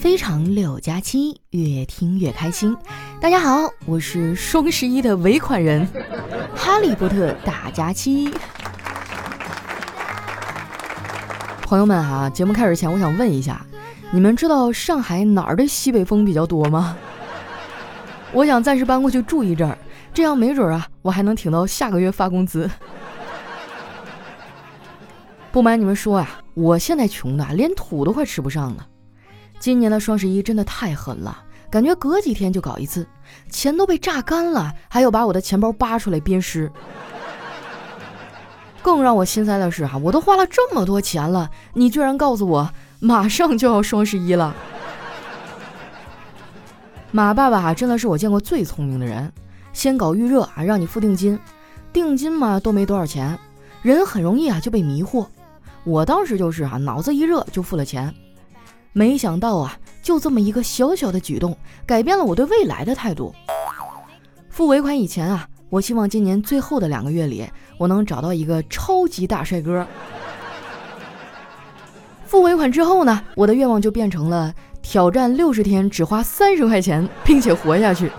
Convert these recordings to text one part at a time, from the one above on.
非常六加七，越听越开心。大家好，我是双十一的尾款人，哈利波特大假期。朋友们哈，节目开始前，我想问一下，你们知道上海哪儿的西北风比较多吗？我想暂时搬过去住一阵儿，这样没准啊，我还能挺到下个月发工资。不瞒你们说啊，我现在穷的连土都快吃不上了。今年的双十一真的太狠了，感觉隔几天就搞一次，钱都被榨干了，还有把我的钱包扒出来鞭尸。更让我心塞的是哈，我都花了这么多钱了，你居然告诉我马上就要双十一了。马爸爸真的是我见过最聪明的人，先搞预热啊，让你付定金，定金嘛都没多少钱，人很容易啊就被迷惑。我当时就是啊，脑子一热就付了钱。没想到啊，就这么一个小小的举动，改变了我对未来的态度。付尾款以前啊，我希望今年最后的两个月里，我能找到一个超级大帅哥。付尾款之后呢，我的愿望就变成了挑战六十天只花三十块钱，并且活下去。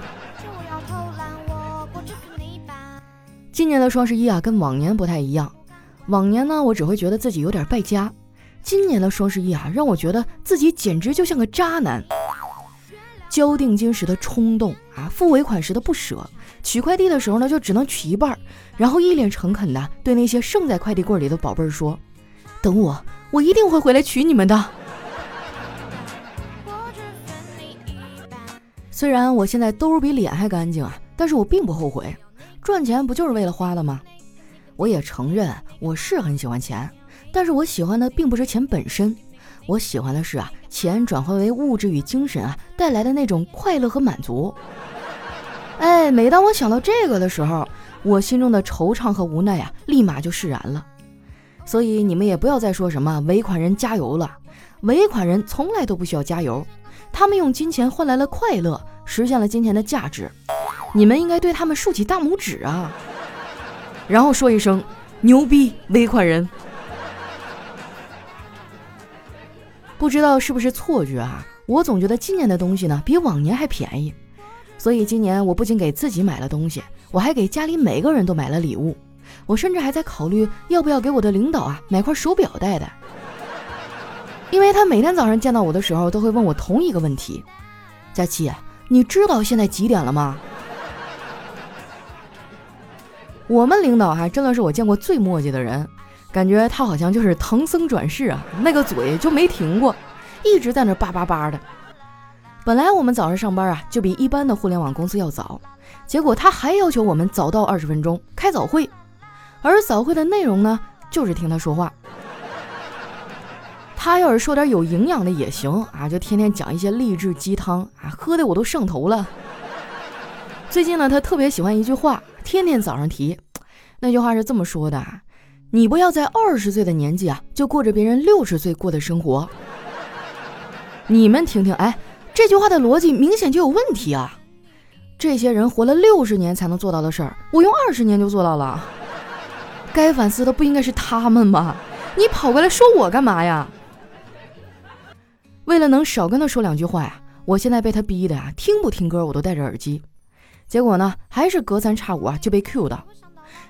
今年的双十一啊，跟往年不太一样。往年呢，我只会觉得自己有点败家。今年的双十一啊，让我觉得自己简直就像个渣男。交定金时的冲动啊，付尾款时的不舍，取快递的时候呢，就只能取一半，然后一脸诚恳的对那些剩在快递柜里的宝贝儿说：“等我，我一定会回来取你们的。”虽然我现在兜比脸还干净啊，但是我并不后悔。赚钱不就是为了花的吗？我也承认我是很喜欢钱。但是我喜欢的并不是钱本身，我喜欢的是啊，钱转换为物质与精神啊带来的那种快乐和满足。哎，每当我想到这个的时候，我心中的惆怅和无奈啊，立马就释然了。所以你们也不要再说什么尾款人加油了，尾款人从来都不需要加油，他们用金钱换来了快乐，实现了金钱的价值。你们应该对他们竖起大拇指啊，然后说一声牛逼，尾款人。不知道是不是错觉啊？我总觉得今年的东西呢比往年还便宜，所以今年我不仅给自己买了东西，我还给家里每个人都买了礼物。我甚至还在考虑要不要给我的领导啊买块手表戴戴，因为他每天早上见到我的时候都会问我同一个问题：佳琪，你知道现在几点了吗？我们领导还真的是我见过最磨叽的人。感觉他好像就是唐僧转世啊，那个嘴就没停过，一直在那叭叭叭的。本来我们早上上班啊，就比一般的互联网公司要早，结果他还要求我们早到二十分钟开早会，而早会的内容呢，就是听他说话。他要是说点有营养的也行啊，就天天讲一些励志鸡汤啊，喝的我都上头了。最近呢，他特别喜欢一句话，天天早上提，那句话是这么说的啊。你不要在二十岁的年纪啊，就过着别人六十岁过的生活。你们听听，哎，这句话的逻辑明显就有问题啊！这些人活了六十年才能做到的事儿，我用二十年就做到了。该反思的不应该是他们吗？你跑过来说我干嘛呀？为了能少跟他说两句话呀，我现在被他逼的呀，听不听歌我都戴着耳机。结果呢，还是隔三差五啊就被 Q 到。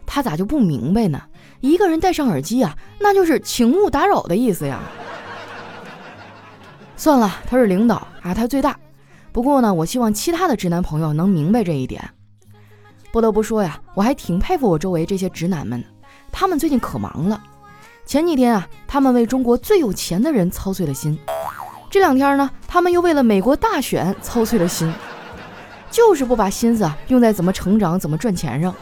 他咋就不明白呢？一个人戴上耳机啊，那就是请勿打扰的意思呀。算了，他是领导啊，他最大。不过呢，我希望其他的直男朋友能明白这一点。不得不说呀，我还挺佩服我周围这些直男们，他们最近可忙了。前几天啊，他们为中国最有钱的人操碎了心；这两天呢，他们又为了美国大选操碎了心，就是不把心思啊用在怎么成长、怎么赚钱上。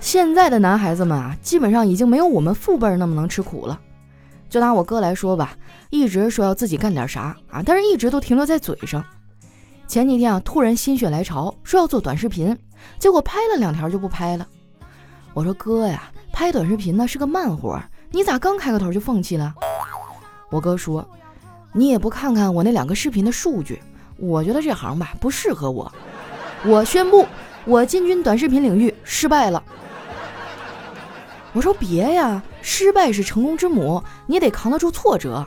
现在的男孩子们啊，基本上已经没有我们父辈那么能吃苦了。就拿我哥来说吧，一直说要自己干点啥啊，但是一直都停留在嘴上。前几天啊，突然心血来潮，说要做短视频，结果拍了两条就不拍了。我说哥呀，拍短视频呢是个慢活，你咋刚开个头就放弃了？我哥说，你也不看看我那两个视频的数据，我觉得这行吧不适合我。我宣布，我进军短视频领域失败了。我说别呀，失败是成功之母，你得扛得住挫折。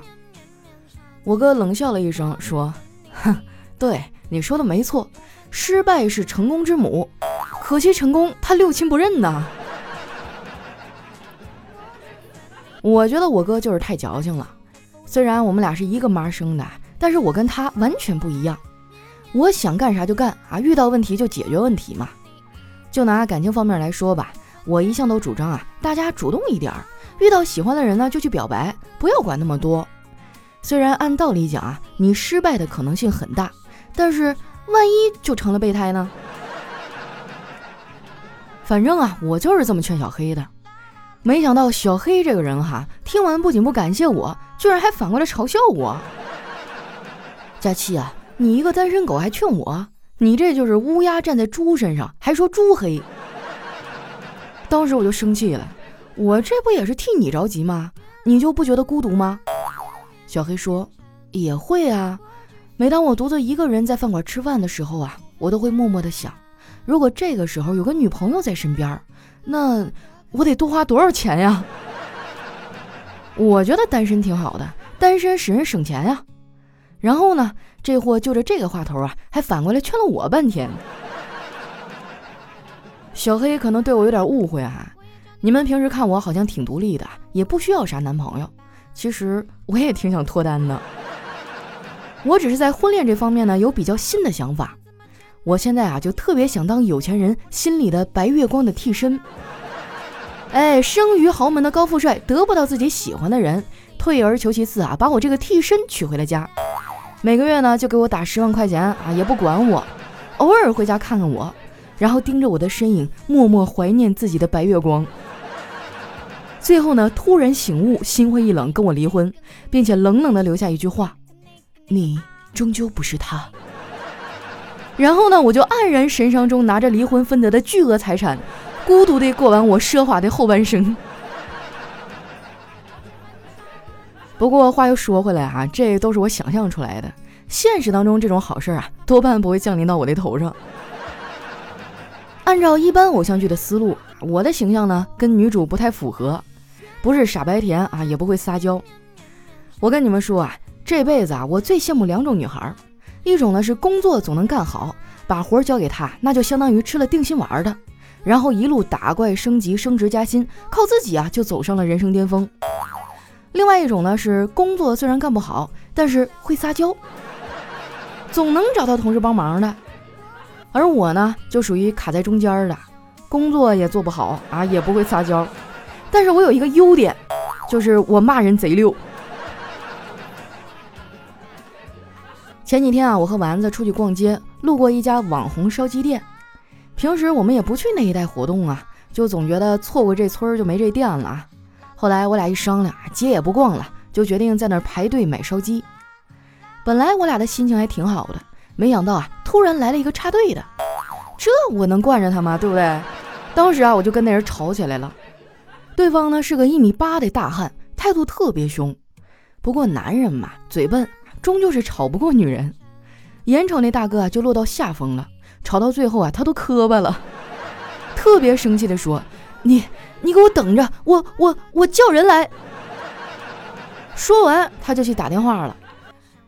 我哥冷笑了一声，说：“哼，对你说的没错，失败是成功之母，可惜成功他六亲不认呐。”我觉得我哥就是太矫情了。虽然我们俩是一个妈生的，但是我跟他完全不一样。我想干啥就干啊，遇到问题就解决问题嘛。就拿感情方面来说吧，我一向都主张啊，大家主动一点儿，遇到喜欢的人呢就去表白，不要管那么多。虽然按道理讲啊，你失败的可能性很大，但是万一就成了备胎呢？反正啊，我就是这么劝小黑的。没想到小黑这个人哈，听完不仅不感谢我，居然还反过来嘲笑我。佳期啊，你一个单身狗还劝我，你这就是乌鸦站在猪身上，还说猪黑。当时我就生气了，我这不也是替你着急吗？你就不觉得孤独吗？小黑说：“也会啊，每当我独自一个人在饭馆吃饭的时候啊，我都会默默的想，如果这个时候有个女朋友在身边，那我得多花多少钱呀？我觉得单身挺好的，单身使人省钱呀。然后呢，这货就着这个话头啊，还反过来劝了我半天。小黑可能对我有点误会啊，你们平时看我好像挺独立的，也不需要啥男朋友。”其实我也挺想脱单的，我只是在婚恋这方面呢有比较新的想法。我现在啊就特别想当有钱人心里的白月光的替身。哎，生于豪门的高富帅得不到自己喜欢的人，退而求其次啊，把我这个替身娶回了家，每个月呢就给我打十万块钱啊，也不管我，偶尔回家看看我，然后盯着我的身影，默默怀念自己的白月光。最后呢，突然醒悟，心灰意冷，跟我离婚，并且冷冷的留下一句话：“你终究不是他。”然后呢，我就黯然神伤中拿着离婚分得的巨额财产，孤独地过完我奢华的后半生。不过话又说回来啊，这都是我想象出来的，现实当中这种好事啊，多半不会降临到我的头上。按照一般偶像剧的思路，我的形象呢，跟女主不太符合。不是傻白甜啊，也不会撒娇。我跟你们说啊，这辈子啊，我最羡慕两种女孩，一种呢是工作总能干好，把活交给她，那就相当于吃了定心丸的，然后一路打怪升级、升职加薪，靠自己啊就走上了人生巅峰。另外一种呢是工作虽然干不好，但是会撒娇，总能找到同事帮忙的。而我呢，就属于卡在中间的，工作也做不好啊，也不会撒娇。但是我有一个优点，就是我骂人贼溜。前几天啊，我和丸子出去逛街，路过一家网红烧鸡店。平时我们也不去那一带活动啊，就总觉得错过这村就没这店了啊。后来我俩一商量，街也不逛了，就决定在那儿排队买烧鸡。本来我俩的心情还挺好的，没想到啊，突然来了一个插队的，这我能惯着他吗？对不对？当时啊，我就跟那人吵起来了。对方呢是个一米八的大汉，态度特别凶。不过男人嘛，嘴笨，终究是吵不过女人。眼瞅那大哥啊就落到下风了，吵到最后啊他都磕巴了，特别生气的说：“你你给我等着，我我我叫人来。”说完他就去打电话了。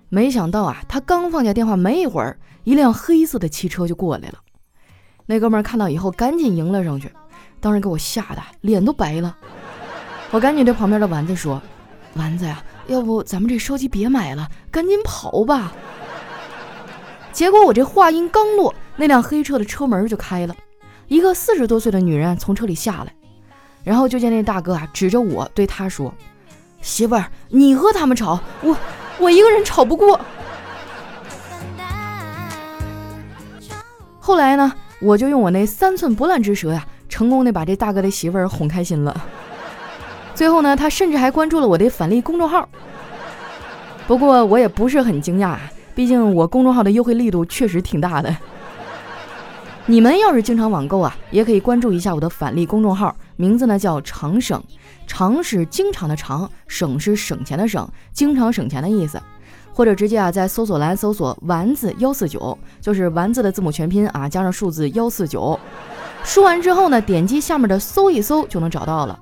没想到啊，他刚放下电话没一会儿，一辆黑色的汽车就过来了。那哥们看到以后赶紧迎了上去。当时给我吓得脸都白了，我赶紧对旁边的丸子说：“丸子呀，要不咱们这烧鸡别买了，赶紧跑吧。”结果我这话音刚落，那辆黑车的车门就开了，一个四十多岁的女人从车里下来，然后就见那大哥啊指着我对他说：“媳妇儿，你和他们吵，我我一个人吵不过。”后来呢，我就用我那三寸不烂之舌呀。成功的把这大哥的媳妇儿哄开心了，最后呢，他甚至还关注了我的返利公众号。不过我也不是很惊讶，毕竟我公众号的优惠力度确实挺大的。你们要是经常网购啊，也可以关注一下我的返利公众号，名字呢叫常省，常是经常的常，省是省钱的省，经常省钱的意思。或者直接啊在搜索栏搜索丸子幺四九，就是丸子的字母全拼啊加上数字幺四九。输完之后呢，点击下面的搜一搜就能找到了。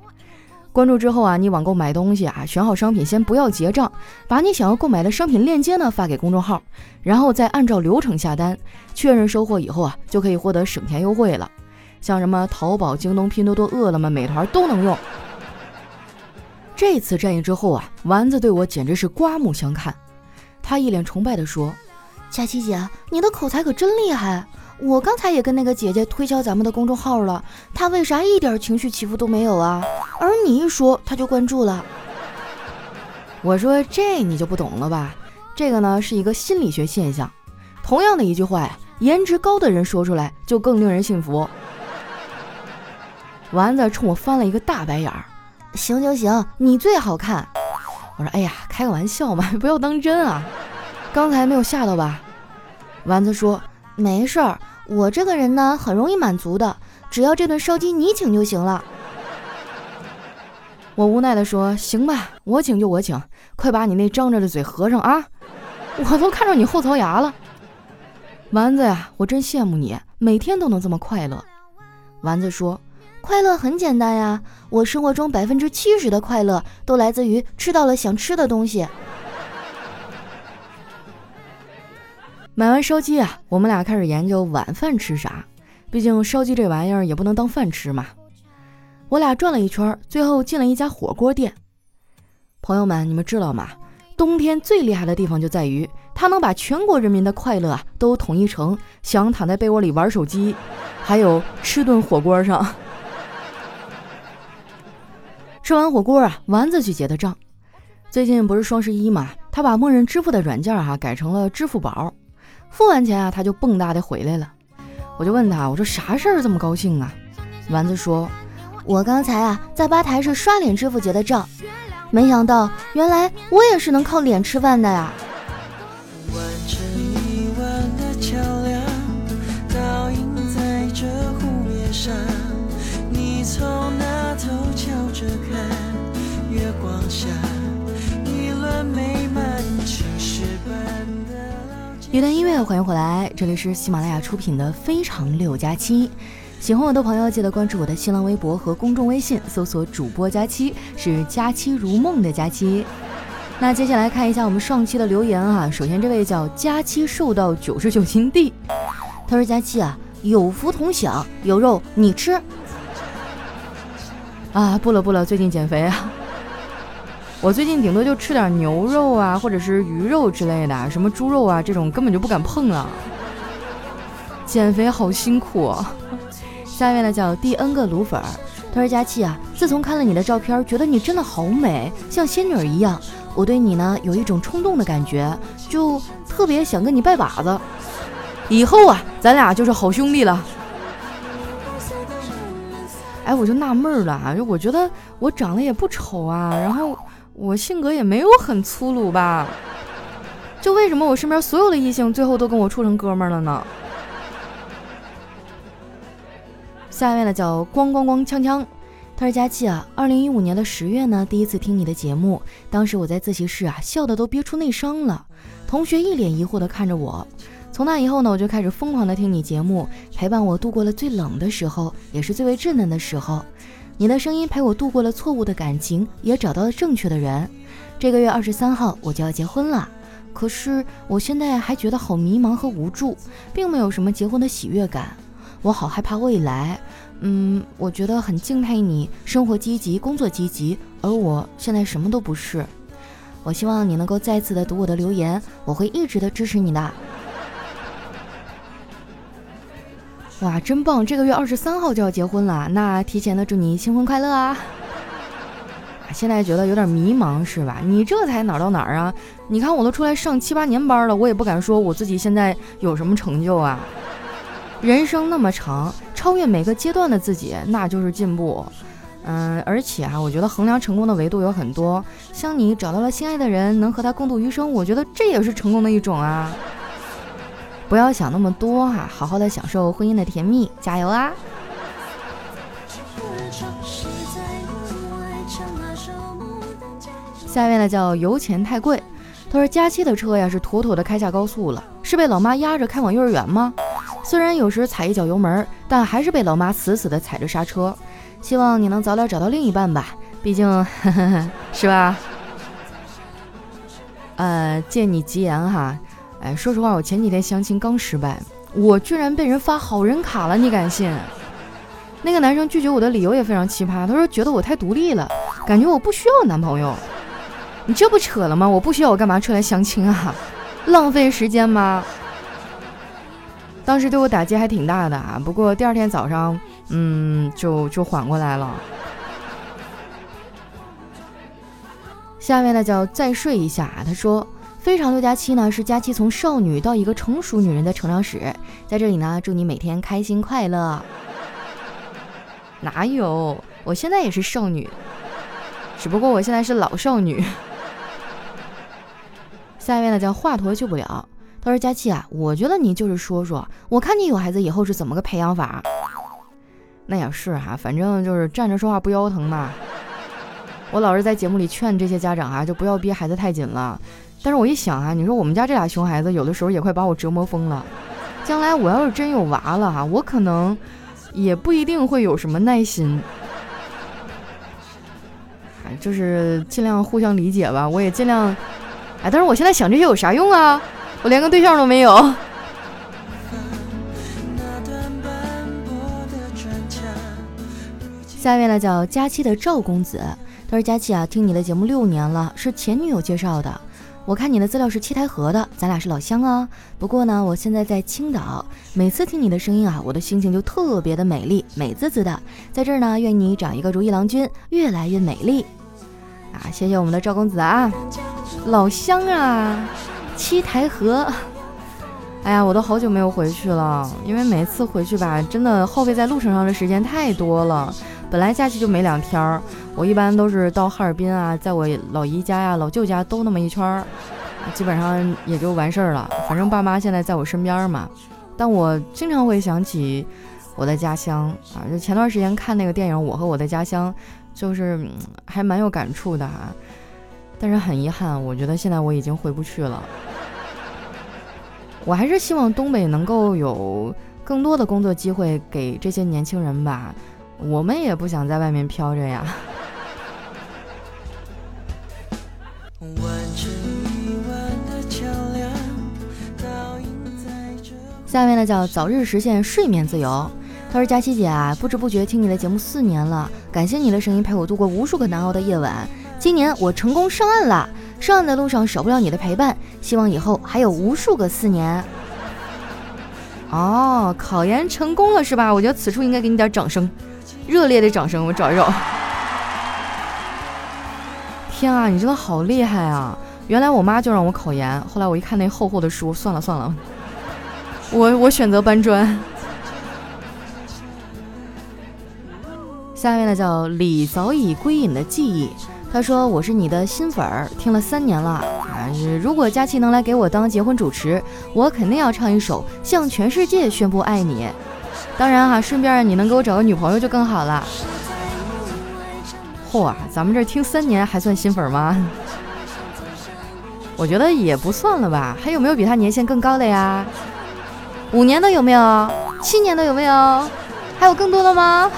关注之后啊，你网购买东西啊，选好商品先不要结账，把你想要购买的商品链接呢发给公众号，然后再按照流程下单，确认收货以后啊，就可以获得省钱优惠了。像什么淘宝、京东、拼多多、饿了么、美团都能用。这次战役之后啊，丸子对我简直是刮目相看，他一脸崇拜地说：“佳琪姐，你的口才可真厉害！我刚才也跟那个姐姐推销咱们的公众号了，她为啥一点情绪起伏都没有啊？而你一说，她就关注了。”我说：“这你就不懂了吧？这个呢是一个心理学现象。同样的一句话呀，颜值高的人说出来就更令人信服。”丸子冲我翻了一个大白眼儿。行行行，你最好看。我说，哎呀，开个玩笑嘛，不要当真啊。刚才没有吓到吧？丸子说，没事儿，我这个人呢很容易满足的，只要这顿烧鸡你请就行了。我无奈的说，行吧，我请就我请，快把你那张着的嘴合上啊！我都看着你后槽牙了。丸子呀，我真羡慕你，每天都能这么快乐。丸子说。快乐很简单呀，我生活中百分之七十的快乐都来自于吃到了想吃的东西。买完烧鸡啊，我们俩开始研究晚饭吃啥，毕竟烧鸡这玩意儿也不能当饭吃嘛。我俩转了一圈，最后进了一家火锅店。朋友们，你们知道吗？冬天最厉害的地方就在于，它能把全国人民的快乐啊都统一成想躺在被窝里玩手机，还有吃顿火锅上。吃完火锅啊，丸子去结的账。最近不是双十一嘛，他把默认支付的软件哈改成了支付宝。付完钱啊，他就蹦跶的回来了。我就问他，我说啥事儿这么高兴啊？丸子说，我刚才啊在吧台是刷脸支付结的账，没想到原来我也是能靠脸吃饭的呀。一段音乐，欢迎回来，这里是喜马拉雅出品的《非常六加七》。喜欢我的朋友，记得关注我的新浪微博和公众微信，搜索“主播佳期”，是“佳期如梦”的佳期。那接下来看一下我们上期的留言啊。首先这位叫佳期瘦到九十九斤地，他说：“佳期啊，有福同享，有肉你吃。”啊，不了不了，最近减肥啊。我最近顶多就吃点牛肉啊，或者是鱼肉之类的，什么猪肉啊这种根本就不敢碰了。减肥好辛苦。啊。下面呢叫第 N 个卤粉，他说佳琪啊，自从看了你的照片，觉得你真的好美，像仙女一样。我对你呢有一种冲动的感觉，就特别想跟你拜把子。以后啊，咱俩就是好兄弟了。哎，我就纳闷了啊，就我觉得我长得也不丑啊，然后。我性格也没有很粗鲁吧？就为什么我身边所有的异性最后都跟我处成哥们儿了呢？下面呢叫咣咣咣锵锵，他说佳琪啊，二零一五年的十月呢，第一次听你的节目，当时我在自习室啊，笑的都憋出内伤了，同学一脸疑惑的看着我。从那以后呢，我就开始疯狂的听你节目，陪伴我度过了最冷的时候，也是最为稚嫩的时候。你的声音陪我度过了错误的感情，也找到了正确的人。这个月二十三号我就要结婚了，可是我现在还觉得好迷茫和无助，并没有什么结婚的喜悦感。我好害怕未来。嗯，我觉得很敬佩你，生活积极，工作积极，而我现在什么都不是。我希望你能够再次的读我的留言，我会一直的支持你的。哇，真棒！这个月二十三号就要结婚了，那提前的祝你新婚快乐啊！现在觉得有点迷茫是吧？你这才哪儿到哪儿啊？你看我都出来上七八年班了，我也不敢说我自己现在有什么成就啊。人生那么长，超越每个阶段的自己，那就是进步。嗯，而且啊，我觉得衡量成功的维度有很多，像你找到了心爱的人，能和他共度余生，我觉得这也是成功的一种啊。不要想那么多哈，好好的享受婚姻的甜蜜，加油啊！下面呢叫油钱太贵，他说佳期的车呀是妥妥的开下高速了，是被老妈压着开往幼儿园吗？虽然有时踩一脚油门，但还是被老妈死死的踩着刹车。希望你能早点找到另一半吧，毕竟 是吧？呃，借你吉言哈，哎，说实话，我前几天相亲刚失败，我居然被人发好人卡了，你敢信？那个男生拒绝我的理由也非常奇葩，他说觉得我太独立了，感觉我不需要男朋友。你这不扯了吗？我不需要，我干嘛出来相亲啊？浪费时间吗？当时对我打击还挺大的啊，不过第二天早上，嗯，就就缓过来了。下面呢叫再睡一下，他说非常六加七呢是佳期从少女到一个成熟女人的成长史，在这里呢祝你每天开心快乐。哪有？我现在也是少女，只不过我现在是老少女。下一位呢叫华佗救不了，他说佳期啊，我觉得你就是说说，我看你有孩子以后是怎么个培养法？那也是哈，反正就是站着说话不腰疼嘛。我老是在节目里劝这些家长啊，就不要逼孩子太紧了。但是我一想啊，你说我们家这俩熊孩子有的时候也快把我折磨疯了。将来我要是真有娃了哈，我可能。也不一定会有什么耐心，哎，就是尽量互相理解吧。我也尽量，哎，但是我现在想这些有啥用啊？我连个对象都没有。下一位呢，叫佳期的赵公子，他说：“佳期啊，听你的节目六年了，是前女友介绍的。”我看你的资料是七台河的，咱俩是老乡啊。不过呢，我现在在青岛，每次听你的声音啊，我的心情就特别的美丽，美滋滋的。在这儿呢，愿你长一个如意郎君，越来越美丽。啊，谢谢我们的赵公子啊，老乡啊，七台河。哎呀，我都好久没有回去了，因为每次回去吧，真的耗费在路程上的时间太多了。本来假期就没两天儿。我一般都是到哈尔滨啊，在我老姨家呀、老舅家兜那么一圈儿，基本上也就完事儿了。反正爸妈现在在我身边嘛，但我经常会想起我的家乡啊。就前段时间看那个电影《我和我的家乡》，就是还蛮有感触的哈。但是很遗憾，我觉得现在我已经回不去了。我还是希望东北能够有更多的工作机会给这些年轻人吧。我们也不想在外面飘着呀。下面呢叫早日实现睡眠自由。他说：“佳琪姐啊，不知不觉听你的节目四年了，感谢你的声音陪我度过无数个难熬的夜晚。今年我成功上岸了，上岸的路上少不了你的陪伴，希望以后还有无数个四年。”哦，考研成功了是吧？我觉得此处应该给你点掌声，热烈的掌声。我找一找。天啊，你真的好厉害啊！原来我妈就让我考研，后来我一看那厚厚的书，算了算了。我我选择搬砖。下面呢叫李早已归隐的记忆，他说我是你的新粉儿，听了三年了啊！如果佳琪能来给我当结婚主持，我肯定要唱一首《向全世界宣布爱你》。当然哈，顺便你能给我找个女朋友就更好了。嚯，咱们这听三年还算新粉吗？我觉得也不算了吧，还有没有比他年限更高的呀？五年的有没有？七年的有没有？还有更多的吗？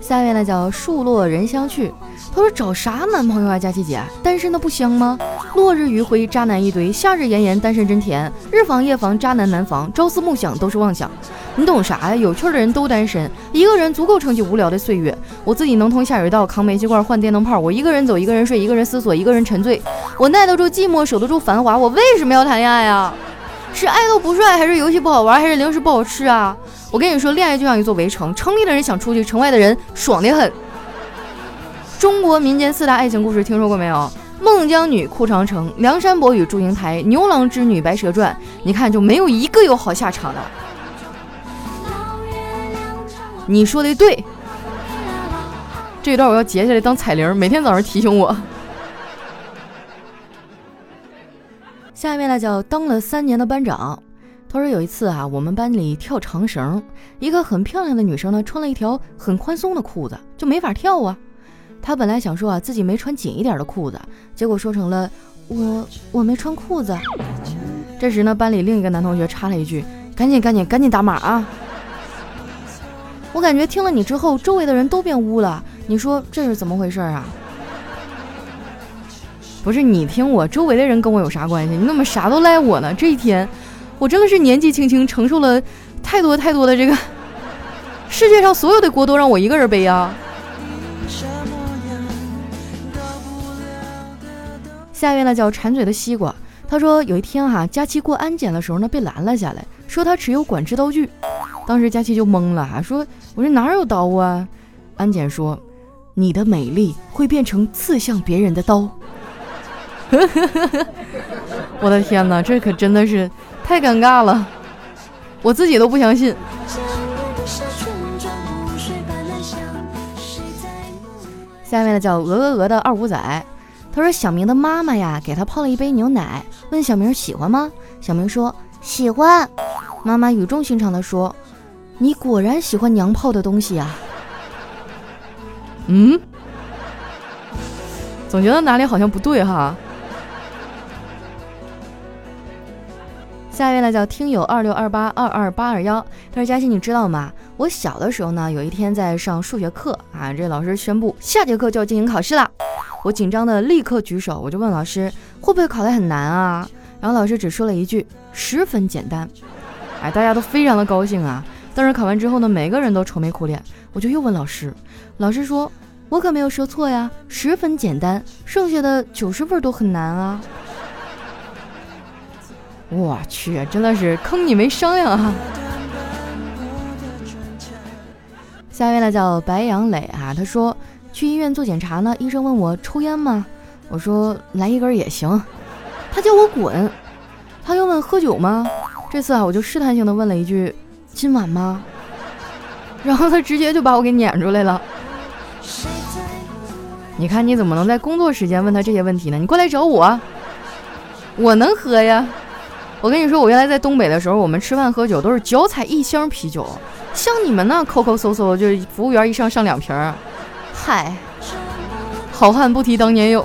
下面呢叫树落人相去。他说找啥男朋友啊，佳琪姐，单身的不香吗？落日余晖，渣男一堆；夏日炎炎，单身真甜。日防夜防，渣男难防；朝思暮想，都是妄想。你懂啥呀？有趣的人都单身，一个人足够撑起无聊的岁月。我自己能通下水道，扛煤气罐，换电灯泡。我一个人走，一个人睡，一个人思索，一个人沉醉。我耐得住寂寞，守得住繁华。我为什么要谈恋爱啊？是爱豆不帅，还是游戏不好玩，还是零食不好吃啊？我跟你说，恋爱就像一座围城，城里的人想出去，城外的人爽得很。中国民间四大爱情故事听说过没有？孟姜女哭长城，梁山伯与祝英台，牛郎织女白蛇传。你看，就没有一个有好下场的。你说的对，这段我要截下来当彩铃，每天早上提醒我。下面呢叫当了三年的班长，他说有一次啊，我们班里跳长绳，一个很漂亮的女生呢，穿了一条很宽松的裤子，就没法跳啊。他本来想说啊，自己没穿紧一点的裤子，结果说成了我我没穿裤子。这时呢，班里另一个男同学插了一句：“赶紧赶紧赶紧打码啊！”我感觉听了你之后，周围的人都变污了。你说这是怎么回事啊？不是你听我，周围的人跟我有啥关系？你怎么啥都赖我呢？这一天，我真的是年纪轻轻承受了太多太多的这个，世界上所有的锅都让我一个人背啊！下一位呢叫馋嘴的西瓜，他说有一天哈，佳琪过安检的时候呢被拦了下来，说他持有管制刀具。当时佳琪就懵了哈，说我这哪有刀啊？安检说你的美丽会变成刺向别人的刀。我的天哪，这可真的是太尴尬了，我自己都不相信。下面呢叫鹅鹅鹅的二五仔。他说：“小明的妈妈呀，给他泡了一杯牛奶，问小明喜欢吗？小明说喜欢。妈妈语重心长地说：‘你果然喜欢娘泡的东西呀。’嗯，总觉得哪里好像不对哈。下一位呢，叫听友二六二八二二八二幺。他说：佳欣，你知道吗？我小的时候呢，有一天在上数学课啊，这老师宣布下节课就要进行考试了。”我紧张的立刻举手，我就问老师会不会考得很难啊？然后老师只说了一句十分简单，哎，大家都非常的高兴啊。但是考完之后呢，每个人都愁眉苦脸。我就又问老师，老师说我可没有说错呀，十分简单，剩下的九十分都很难啊。我去，真的是坑你没商量啊。下一位呢叫白杨磊啊，他说。去医院做检查呢，医生问我抽烟吗？我说来一根也行。他叫我滚。他又问喝酒吗？这次啊，我就试探性的问了一句今晚吗？然后他直接就把我给撵出来了。你看你怎么能在工作时间问他这些问题呢？你过来找我，我能喝呀。我跟你说，我原来在东北的时候，我们吃饭喝酒都是脚踩一箱啤酒，像你们那抠抠搜搜，就是服务员一上上两瓶。嗨，好汉不提当年勇。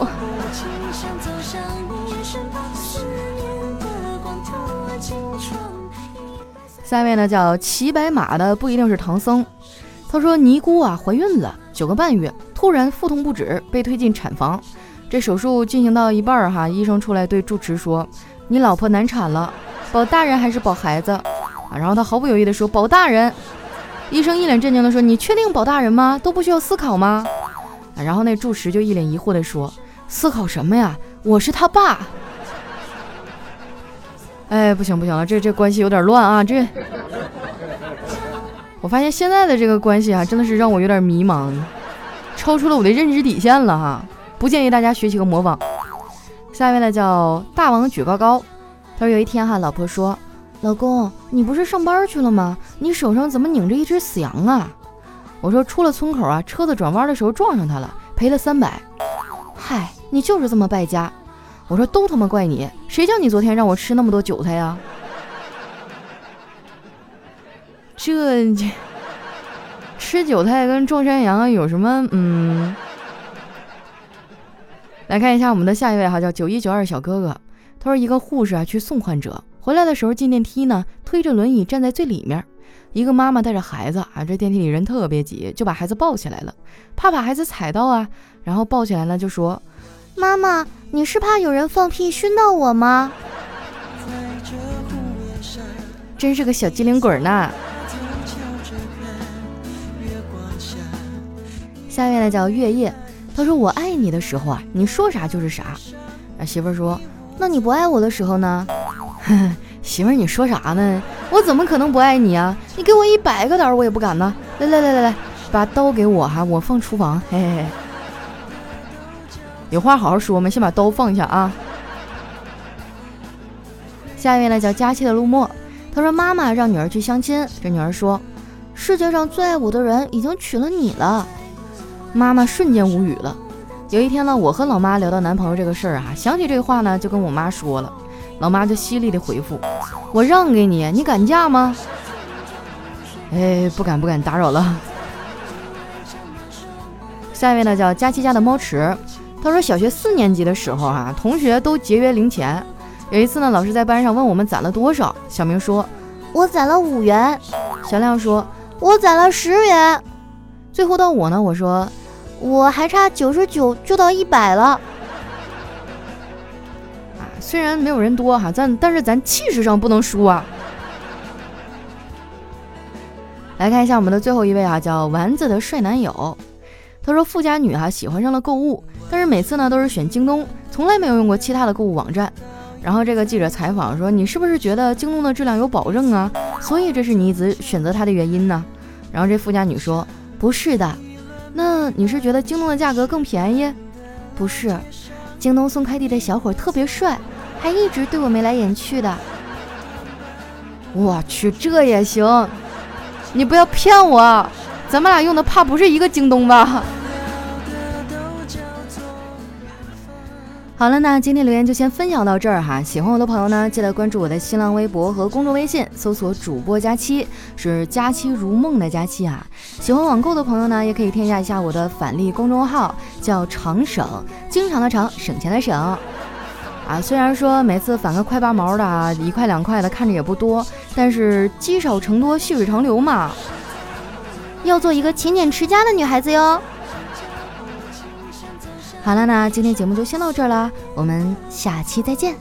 下面呢叫骑白马的不一定是唐僧。他说尼姑啊怀孕了九个半月，突然腹痛不止，被推进产房。这手术进行到一半儿哈，医生出来对住持说：“你老婆难产了，保大人还是保孩子？”啊，然后他毫不犹豫地说：“保大人。”医生一脸震惊地说：“你确定保大人吗？都不需要思考吗？”然后那住持就一脸疑惑地说：“思考什么呀？我是他爸。”哎，不行不行了，这这关系有点乱啊！这，我发现现在的这个关系啊，真的是让我有点迷茫，超出了我的认知底线了哈！不建议大家学习和模仿。下一位呢叫大王举高高，他说有一天哈，老婆说。老公，你不是上班去了吗？你手上怎么拧着一只死羊啊？我说出了村口啊，车子转弯的时候撞上它了，赔了三百。嗨，你就是这么败家。我说都他妈怪你，谁叫你昨天让我吃那么多韭菜呀？这这吃韭菜跟撞山羊有什么？嗯，来看一下我们的下一位哈，叫九一九二小哥哥。他说一个护士啊去送患者。回来的时候进电梯呢，推着轮椅站在最里面。一个妈妈带着孩子啊，这电梯里人特别挤，就把孩子抱起来了，怕把孩子踩到啊。然后抱起来了就说：“妈妈，你是怕有人放屁熏到我吗？”真是个小机灵鬼呢。下面呢叫月夜，他说：“我爱你的时候啊，你说啥就是啥。”啊，媳妇说：“那你不爱我的时候呢？” 媳妇儿，你说啥呢？我怎么可能不爱你啊？你给我一百个胆，我也不敢呢。来来来来来，把刀给我哈，我放厨房。嘿嘿嘿，有话好好说嘛，先把刀放下啊。下一位呢，叫佳期的陆墨，他说妈妈让女儿去相亲，这女儿说，世界上最爱我的人已经娶了你了。妈妈瞬间无语了。有一天呢，我和老妈聊到男朋友这个事儿啊，想起这话呢，就跟我妈说了。老妈就犀利的回复：“我让给你，你敢嫁吗？”哎，不敢不敢，打扰了。下一位呢，叫佳琪家的猫池。他说，小学四年级的时候啊，同学都节约零钱。有一次呢，老师在班上问我们攒了多少，小明说：“我攒了五元。”小亮说：“我攒了十元。最后到我呢，我说我还差九十九就到一百了。啊，虽然没有人多哈，但但是咱气势上不能输啊。来看一下我们的最后一位啊，叫丸子的帅男友。他说富家女哈喜欢上了购物，但是每次呢都是选京东，从来没有用过其他的购物网站。然后这个记者采访说：“你是不是觉得京东的质量有保证啊？所以这是你一直选择它的原因呢？”然后这富家女说：“不是的，那你是觉得京东的价格更便宜？不是，京东送快递的小伙特别帅，还一直对我眉来眼去的。我去，这也行？你不要骗我，咱们俩用的怕不是一个京东吧？”好了，那今天留言就先分享到这儿哈。喜欢我的朋友呢，记得关注我的新浪微博和公众微信，搜索主播佳期，是佳期如梦的佳期啊。喜欢网购的朋友呢，也可以添加一下我的返利公众号，叫长省，经常的长，省钱的省啊。虽然说每次返个快八毛的，一块两块的，看着也不多，但是积少成多，细水长流嘛。要做一个勤俭持家的女孩子哟。好了，那今天节目就先到这儿了，我们下期再见。